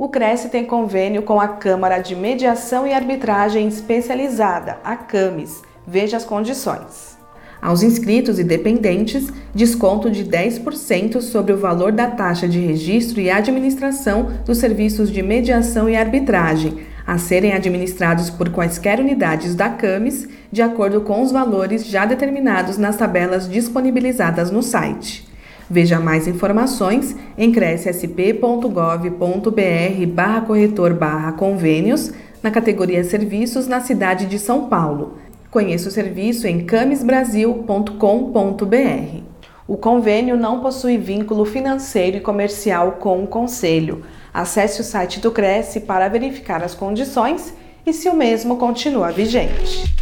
O Cresce tem convênio com a Câmara de Mediação e Arbitragem Especializada, a CAMES. Veja as condições. Aos inscritos e dependentes, desconto de 10% sobre o valor da taxa de registro e administração dos serviços de mediação e arbitragem, a serem administrados por quaisquer unidades da CAMES, de acordo com os valores já determinados nas tabelas disponibilizadas no site. Veja mais informações em crescsp.gov.br barra corretor barra convênios na categoria Serviços na cidade de São Paulo. Conheça o serviço em camesbrasil.com.br. O convênio não possui vínculo financeiro e comercial com o Conselho. Acesse o site do Cresce para verificar as condições e se o mesmo continua vigente.